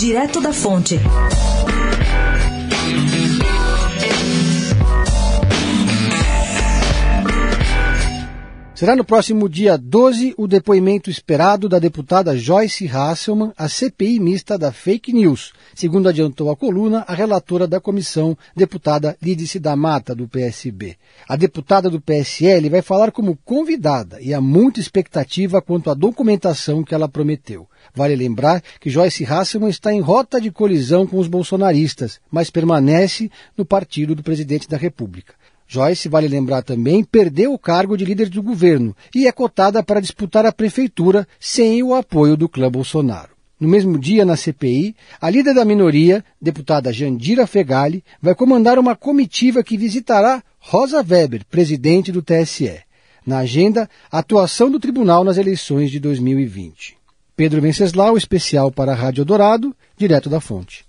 Direto da Fonte. Será no próximo dia 12 o depoimento esperado da deputada Joyce Hasselman à CPI mista da fake news, segundo adiantou a coluna a relatora da comissão, deputada Lídice da Mata, do PSB. A deputada do PSL vai falar como convidada e há muita expectativa quanto à documentação que ela prometeu. Vale lembrar que Joyce Hasselman está em rota de colisão com os bolsonaristas, mas permanece no partido do presidente da República. Joyce, vale lembrar também, perdeu o cargo de líder do governo e é cotada para disputar a prefeitura sem o apoio do clã Bolsonaro. No mesmo dia, na CPI, a líder da minoria, deputada Jandira Fegali, vai comandar uma comitiva que visitará Rosa Weber, presidente do TSE. Na agenda, a atuação do tribunal nas eleições de 2020. Pedro Venceslau, especial para a Rádio Dourado, direto da fonte.